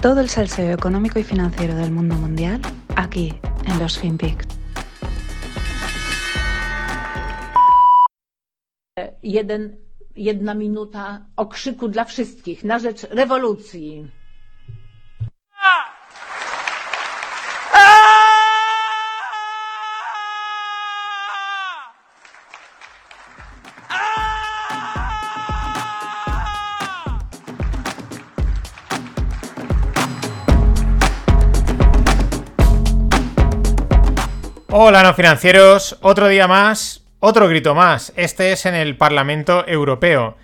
Todo el salseo económico y financiero del mundo mundial aquí en los FinPix. Jeden, jedna minuta okrzyku dla wszystkich na rzecz rewolucji. Hola, no financieros. Otro día más, otro grito más. Este es en el Parlamento Europeo.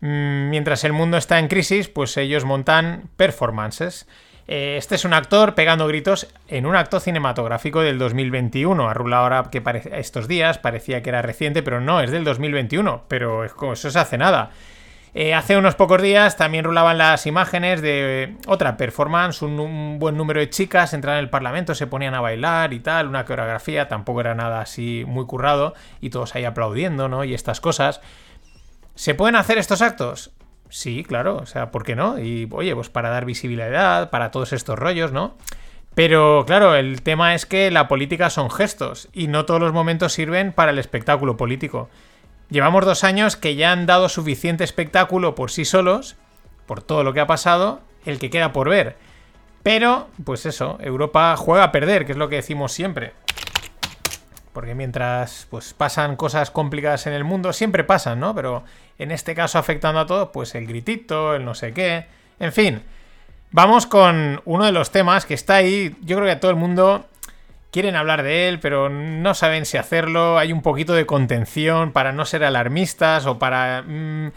Mm, Mientras el mundo está en crisis, pues ellos montan performances. Eh, Este es un actor pegando gritos en un acto cinematográfico del 2021. Ha rulado ahora que estos días, parecía que era reciente, pero no, es del 2021. Pero eso se hace nada. Eh, hace unos pocos días también rulaban las imágenes de otra performance, un, un buen número de chicas entraban en el Parlamento, se ponían a bailar y tal, una coreografía, tampoco era nada así muy currado, y todos ahí aplaudiendo, ¿no? Y estas cosas. ¿Se pueden hacer estos actos? Sí, claro, o sea, ¿por qué no? Y oye, pues para dar visibilidad, para todos estos rollos, ¿no? Pero claro, el tema es que la política son gestos y no todos los momentos sirven para el espectáculo político. Llevamos dos años que ya han dado suficiente espectáculo por sí solos, por todo lo que ha pasado, el que queda por ver. Pero, pues eso, Europa juega a perder, que es lo que decimos siempre. Porque mientras pues pasan cosas complicadas en el mundo, siempre pasan, ¿no? Pero en este caso afectando a todos, pues el gritito, el no sé qué. En fin, vamos con uno de los temas que está ahí. Yo creo que a todo el mundo quieren hablar de él, pero no saben si hacerlo. Hay un poquito de contención para no ser alarmistas o para... mm,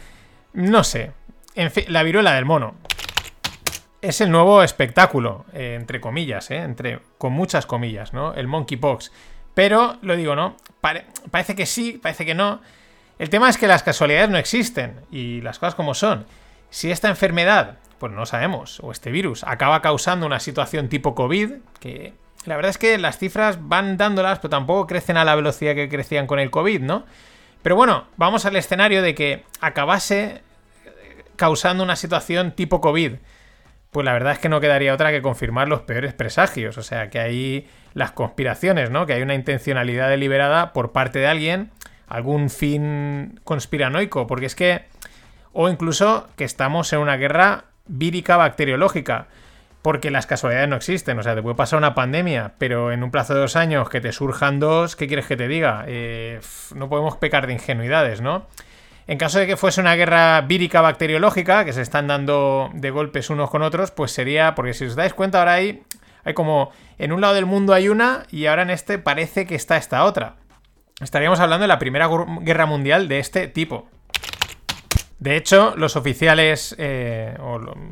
no sé. En fin, la viruela del mono. Es el nuevo espectáculo, eh, entre comillas, eh, entre, con muchas comillas, ¿no? El monkeypox. Pero, lo digo, ¿no? Pare- parece que sí, parece que no. El tema es que las casualidades no existen y las cosas como son. Si esta enfermedad, pues no sabemos, o este virus, acaba causando una situación tipo COVID, que la verdad es que las cifras van dándolas, pero tampoco crecen a la velocidad que crecían con el COVID, ¿no? Pero bueno, vamos al escenario de que acabase eh, causando una situación tipo COVID. Pues la verdad es que no quedaría otra que confirmar los peores presagios. O sea, que hay las conspiraciones, ¿no? Que hay una intencionalidad deliberada por parte de alguien, algún fin conspiranoico. Porque es que. O incluso que estamos en una guerra vírica bacteriológica. Porque las casualidades no existen. O sea, te puede pasar una pandemia, pero en un plazo de dos años que te surjan dos, ¿qué quieres que te diga? Eh, no podemos pecar de ingenuidades, ¿no? En caso de que fuese una guerra vírica bacteriológica, que se están dando de golpes unos con otros, pues sería, porque si os dais cuenta ahora hay, hay como, en un lado del mundo hay una y ahora en este parece que está esta otra. Estaríamos hablando de la primera gu- guerra mundial de este tipo. De hecho, los oficiales eh,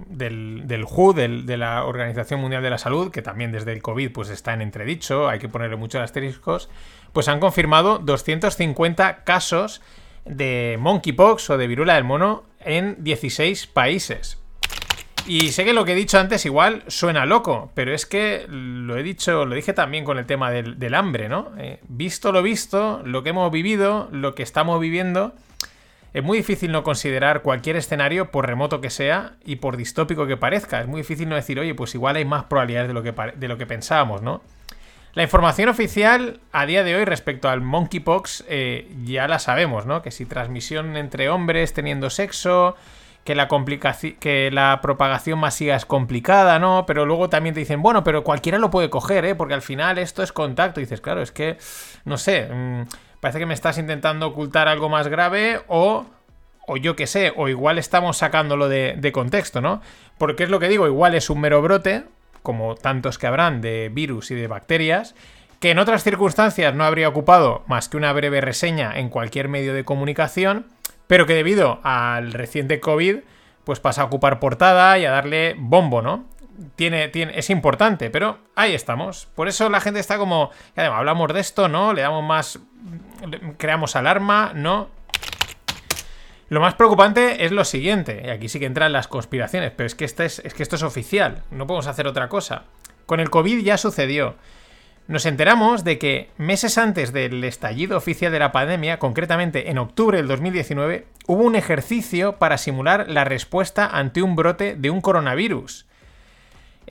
del, del WHO, de la Organización Mundial de la Salud, que también desde el COVID pues, está en entredicho, hay que ponerle muchos asteriscos, pues han confirmado 250 casos de monkeypox o de viruela del mono en 16 países. Y sé que lo que he dicho antes igual suena loco, pero es que lo he dicho, lo dije también con el tema del, del hambre, ¿no? Eh, visto lo visto, lo que hemos vivido, lo que estamos viviendo, es muy difícil no considerar cualquier escenario, por remoto que sea y por distópico que parezca. Es muy difícil no decir, oye, pues igual hay más probabilidades de lo que, de lo que pensábamos, ¿no? La información oficial a día de hoy respecto al monkeypox eh, ya la sabemos, ¿no? Que si transmisión entre hombres teniendo sexo, que la, que la propagación masiva es complicada, ¿no? Pero luego también te dicen, bueno, pero cualquiera lo puede coger, ¿eh? Porque al final esto es contacto. Dices, claro, es que, no sé, mm, parece que me estás intentando ocultar algo más grave o o yo qué sé, o igual estamos sacándolo de, de contexto, ¿no? Porque es lo que digo, igual es un mero brote, como tantos que habrán de virus y de bacterias, que en otras circunstancias no habría ocupado más que una breve reseña en cualquier medio de comunicación, pero que debido al reciente COVID, pues pasa a ocupar portada y a darle bombo, ¿no? Tiene, es importante, pero ahí estamos. Por eso la gente está como, además, hablamos de esto, ¿no? Le damos más, creamos alarma, ¿no? Lo más preocupante es lo siguiente, y aquí sí que entran las conspiraciones, pero es que, este es, es que esto es oficial, no podemos hacer otra cosa. Con el COVID ya sucedió. Nos enteramos de que meses antes del estallido oficial de la pandemia, concretamente en octubre del 2019, hubo un ejercicio para simular la respuesta ante un brote de un coronavirus.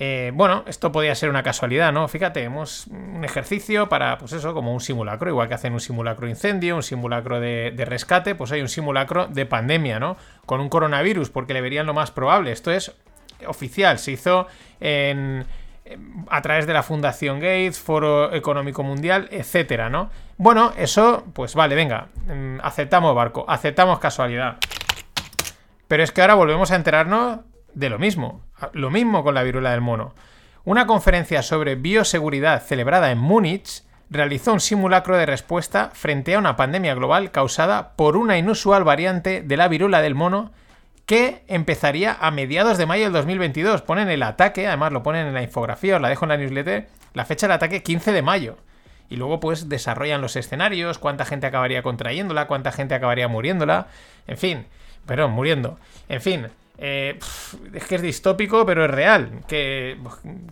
Eh, bueno, esto podría ser una casualidad, ¿no? Fíjate, hemos un ejercicio para, pues eso, como un simulacro, igual que hacen un simulacro incendio, un simulacro de, rescate, pues hay un simulacro de pandemia, ¿no? Con un coronavirus, porque le verían lo más probable. Esto es oficial, se hizo en, a través de la Fundación Gates, Foro Económico Mundial, etcétera, ¿no? Bueno, eso, pues vale, venga, mm, aceptamos barco, aceptamos casualidad. Pero es que ahora volvemos a enterarnos de lo mismo, lo mismo con la viruela del mono. Una conferencia sobre bioseguridad celebrada en Múnich realizó un simulacro de respuesta frente a una pandemia global causada por una inusual variante de la viruela del mono que empezaría a mediados de mayo del 2022. Ponen el ataque, además lo ponen en la infografía, os la dejo en la newsletter, la fecha del ataque 15 de mayo. Y luego pues desarrollan los escenarios, cuánta gente acabaría contrayéndola, cuánta gente acabaría muriéndola, en fin, perdón, muriendo. En fin, eh, es que es distópico, pero es real. ¿Qué,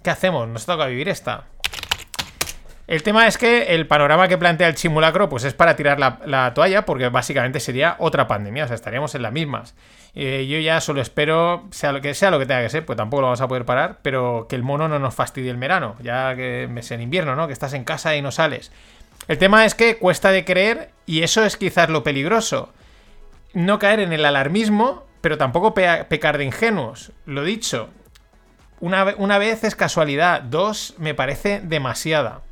¿Qué hacemos? Nos toca vivir esta. El tema es que el panorama que plantea el simulacro pues es para tirar la, toalla porque básicamente sería otra pandemia, o sea, estaríamos en las mismas. Eh, yo ya solo espero, sea lo que sea lo que tenga que ser, pues tampoco lo vamos a poder parar, pero que el mono no nos fastidie el verano, ya que es en invierno, ¿no? Que estás en casa y no sales. El tema es que cuesta de creer y eso es quizás lo peligroso. No caer en el alarmismo, pero tampoco pecar de ingenuos. Lo dicho, una, una vez es casualidad, dos me parece demasiada.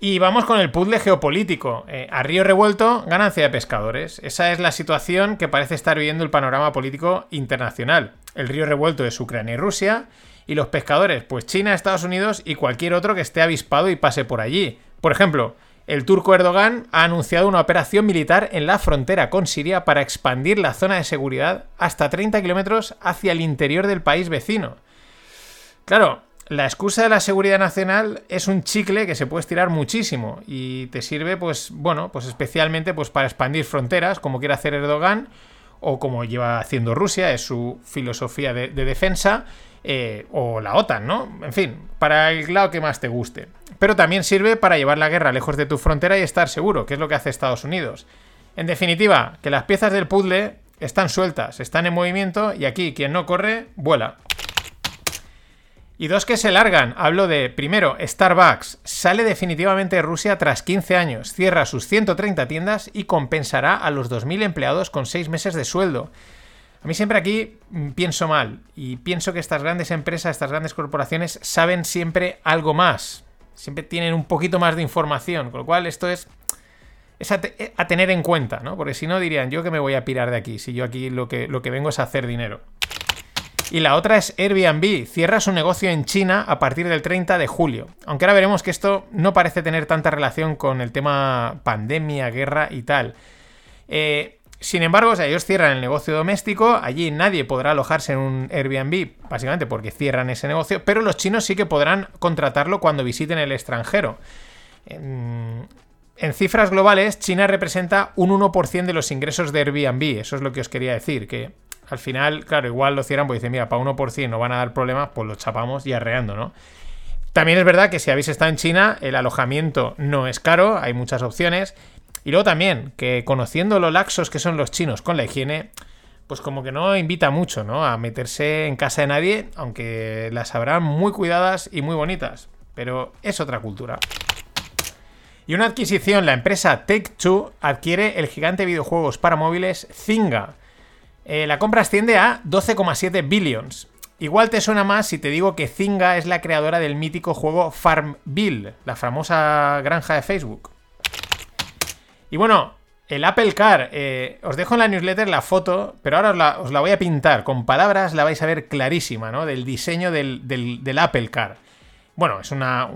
Y vamos con el puzzle geopolítico. Eh, a río revuelto, ganancia de pescadores. Esa es la situación que parece estar viviendo el panorama político internacional. El río revuelto es Ucrania y Rusia. Y los pescadores, pues China, Estados Unidos y cualquier otro que esté avispado y pase por allí. Por ejemplo, el turco Erdogan ha anunciado una operación militar en la frontera con Siria para expandir la zona de seguridad hasta 30 kilómetros hacia el interior del país vecino. Claro, la excusa de la seguridad nacional es un chicle que se puede estirar muchísimo y te sirve, pues, bueno, pues especialmente pues, para expandir fronteras, como quiere hacer Erdogan, o como lleva haciendo Rusia, es su filosofía de, defensa, eh, o la OTAN, ¿no? En fin, para el lado que más te guste. Pero también sirve para llevar la guerra lejos de tu frontera y estar seguro, que es lo que hace Estados Unidos. En definitiva, que las piezas del puzzle están sueltas, están en movimiento y aquí quien no corre, vuela. Y dos que se largan. Hablo de, primero, Starbucks. Sale definitivamente de Rusia tras 15 años. Cierra sus 130 tiendas y compensará a los 2.000 empleados con 6 meses de sueldo. A mí siempre aquí mm, pienso mal. Y pienso que estas grandes empresas, estas grandes corporaciones saben siempre algo más. Siempre tienen un poquito más de información. Con lo cual esto es... Es a, tener en cuenta, ¿no? Porque si no dirían, yo que me voy a pirar de aquí, si yo aquí lo que, lo que vengo es a hacer dinero. Y la otra es Airbnb, cierra su negocio en China a partir del 30 de julio. Aunque ahora veremos que esto no parece tener tanta relación con el tema pandemia, guerra y tal. Eh, sin embargo, ellos cierran el negocio doméstico, allí nadie podrá alojarse en un Airbnb, básicamente porque cierran ese negocio, pero los chinos sí que podrán contratarlo cuando visiten el extranjero. En, en cifras globales, China representa un 1% de los ingresos de Airbnb, eso es lo que os quería decir, que al final, claro, igual lo cierran porque dicen, mira, para 1% no van a dar problemas, pues lo chapamos y arreando, ¿no? También es verdad que si habéis estado en China, el alojamiento no es caro, hay muchas opciones. Y luego también, que conociendo lo laxos que son los chinos con la higiene, pues como que no invita mucho, ¿no? A meterse en casa de nadie, aunque las habrán muy cuidadas y muy bonitas. Pero es otra cultura. Y una adquisición, la empresa Take-Two adquiere el gigante de videojuegos para móviles Zynga eh, la compra asciende a 12,7 billions. Igual te suena más si te digo que Zynga es la creadora del mítico juego Farmville, la famosa granja de Facebook. Y bueno, el Apple Car, eh, os dejo en la newsletter la foto, pero ahora os la, voy a pintar. Con palabras la vais a ver clarísima, ¿no? Del diseño del, Apple Car. Bueno, es una,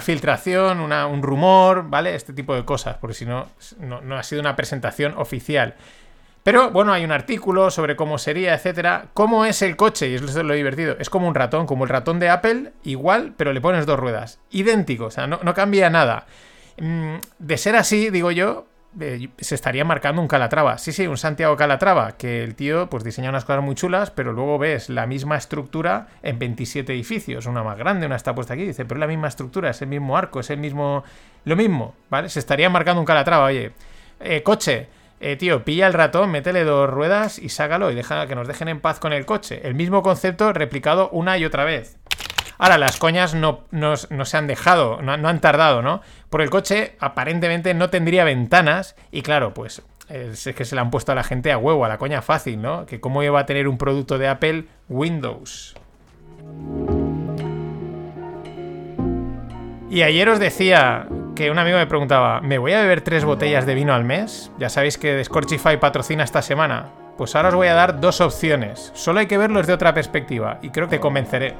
filtración, un rumor, ¿vale? Este tipo de cosas, porque si no, no ha sido una presentación oficial. Pero bueno, hay un artículo sobre cómo sería, etcétera. ¿Cómo es el coche? Y eso es lo divertido. Es como un ratón, como el ratón de Apple, igual, pero le pones dos ruedas. Idéntico, o sea, no, cambia nada. Mm, de ser así, digo yo, eh, se estaría marcando un Calatrava. Sí, sí, un Santiago Calatrava, que el tío pues diseña unas cosas muy chulas, pero luego ves la misma estructura en 27 edificios, una más grande, una está puesta aquí, dice, pero es la misma estructura, es el mismo arco, es el mismo... Lo mismo, ¿vale? Se estaría marcando un Calatrava, oye, eh, coche, eh, tío, pilla el ratón, métele dos ruedas y sácalo y deja que nos dejen en paz con el coche. El mismo concepto replicado una y otra vez. Ahora, las coñas no, no, se han dejado, no, han tardado, ¿no? Por el coche aparentemente no tendría ventanas y claro, pues es que se le han puesto a la gente a huevo, a la coña fácil, ¿no? Que cómo iba a tener un producto de Apple Windows. Y ayer os decía que un amigo me preguntaba, ¿me voy a beber tres botellas de vino al mes? Ya sabéis que Scorchify patrocina esta semana. Pues ahora os voy a dar dos opciones. Solo hay que verlos de otra perspectiva y creo que te convenceré.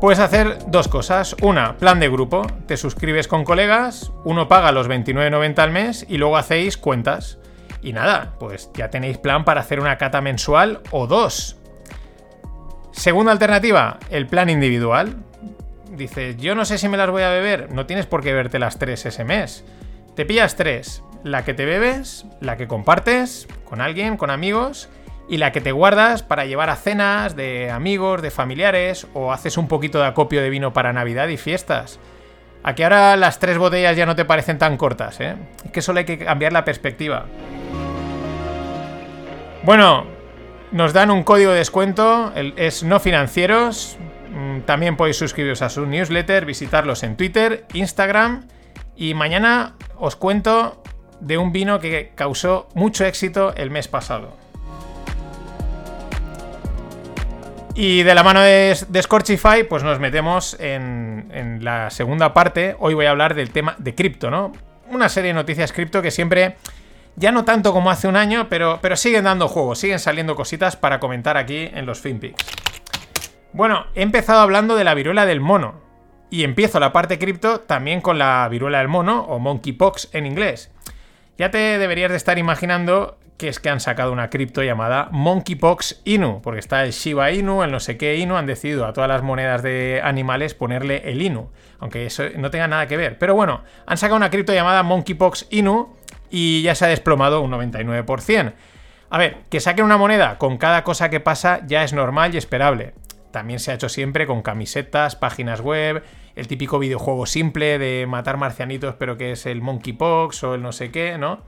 Puedes hacer dos cosas. Una, plan de grupo. Te suscribes con colegas, uno paga los 29.90 al mes y luego hacéis cuentas. Y nada, pues ya tenéis plan para hacer una cata mensual o dos. Segunda alternativa, el plan individual. Dices, yo no sé si me las voy a beber. No tienes por qué beberte las tres ese mes. Te pillas tres. La que te bebes, la que compartes con alguien, con amigos, y la que te guardas para llevar a cenas de amigos, de familiares, o haces un poquito de acopio de vino para Navidad y fiestas. Aquí ahora las tres botellas ya no te parecen tan cortas, ¿eh? Es que solo hay que cambiar la perspectiva. Bueno, nos dan un código de descuento, es no financieros. Mm, también podéis suscribiros a su newsletter, visitarlos en Twitter, Instagram. Y mañana os cuento de un vino que causó mucho éxito el mes pasado. Y de la mano de, Scorchify, pues nos metemos en, en, la segunda parte. Hoy voy a hablar del tema de cripto, ¿no? Una serie de noticias cripto que siempre ya no tanto como hace un año, pero, pero siguen dando juegos, siguen saliendo cositas para comentar aquí en los FinPix. Bueno, he empezado hablando de la viruela del mono. Y empiezo la parte cripto también con la viruela del mono, o monkeypox en inglés. Ya te deberías de estar imaginando que es que han sacado una cripto llamada Monkeypox Inu, porque está el Shiba Inu, el no sé qué Inu, han decidido a todas las monedas de animales ponerle el Inu, aunque eso no tenga nada que ver. Pero bueno, han sacado una cripto llamada Monkeypox Inu y ya se ha desplomado un 99%. A ver, que saquen una moneda con cada cosa que pasa ya es normal y esperable. También se ha hecho siempre con camisetas, páginas web, el típico videojuego simple de matar marcianitos, pero que es el Monkeypox o el no sé qué, ¿no?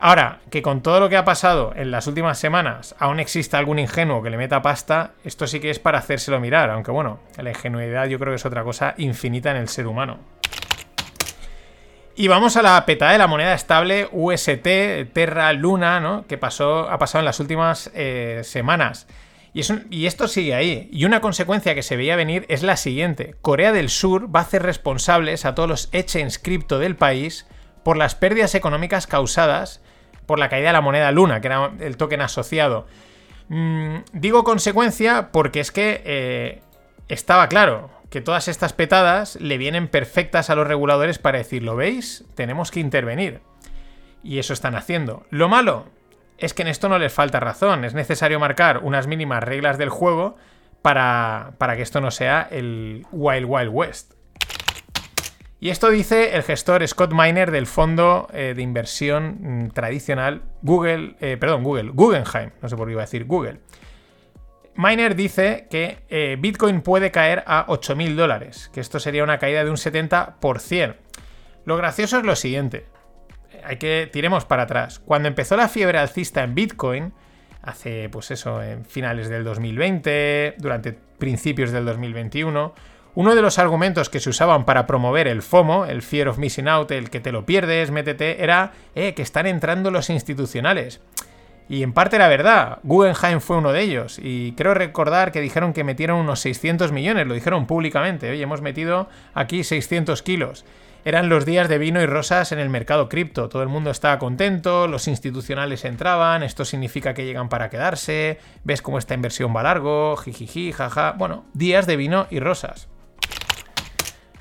Ahora, que con todo lo que ha pasado en las últimas semanas aún exista algún ingenuo que le meta pasta, esto sí que es para hacérselo mirar, aunque bueno, la ingenuidad yo creo que es otra cosa infinita en el ser humano. Y vamos a la peta de la moneda estable UST Terra Luna, ¿no? Que pasó, ha pasado en las últimas eh, semanas. Y, y, esto sigue ahí. Y una consecuencia que se veía venir es la siguiente. Corea del Sur va a hacer responsables a todos los exchange cripto del país por las pérdidas económicas causadas por la caída de la moneda Luna, que era el token asociado. Mm, digo consecuencia porque es que eh, estaba claro que todas estas petadas le vienen perfectas a los reguladores para decir, ¿lo veis? Tenemos que intervenir. Y eso están haciendo. Lo malo es que en esto no les falta razón. Es necesario marcar unas mínimas reglas del juego para, para que esto no sea el Wild Wild West. Y esto dice el gestor Scott Miner del fondo eh, de inversión mm, tradicional Google, eh, perdón, Google, Guggenheim, no sé por qué iba a decir Google. Miner dice que eh, Bitcoin puede caer a 8.000 dólares, que esto sería una caída de un 70%. Lo gracioso es lo siguiente, hay que tiremos para atrás. Cuando empezó la fiebre alcista en Bitcoin, hace pues eso, en finales del 2020, durante principios del 2021, uno de los argumentos que se usaban para promover el FOMO, el Fear of Missing Out, el que te lo pierdes, métete, era eh, que están entrando los institucionales. Y en parte era verdad, Guggenheim fue uno de ellos. Y creo recordar que dijeron que metieron unos 600 millones, lo dijeron públicamente. Oye, hemos metido aquí 600 kilos. Eran los días de vino y rosas en el mercado cripto. Todo el mundo estaba contento, los institucionales entraban, esto significa que llegan para quedarse, ves cómo esta inversión va largo, jijiji, jaja. Bueno, días de vino y rosas.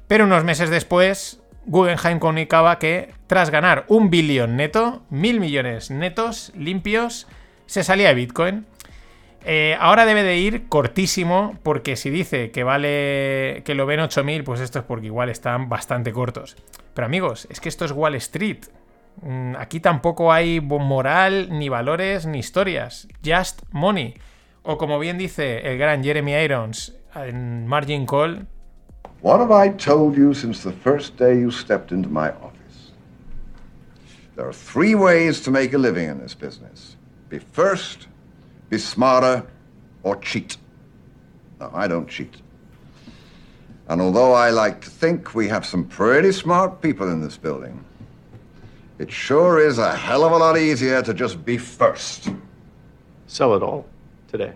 Pero unos meses después, Guggenheim comunicaba que tras ganar un billón neto, mil millones netos, limpios, se salía de Bitcoin. Eh, ahora debe de ir cortísimo, porque si dice que vale que lo ven 8000, pues esto es porque igual están bastante cortos. Pero amigos, es que esto es Wall Street. Mm, aquí tampoco hay moral, ni valores, ni historias. Just money. O como bien dice el gran Jeremy Irons en Margin Call, What have I told you since the first day you stepped into my office? There are three ways to make a living in this business be first, be smarter, or cheat. No, I don't cheat. And although I like to think we have some pretty smart people in this building, it sure is a hell of a lot easier to just be first. Sell it all today.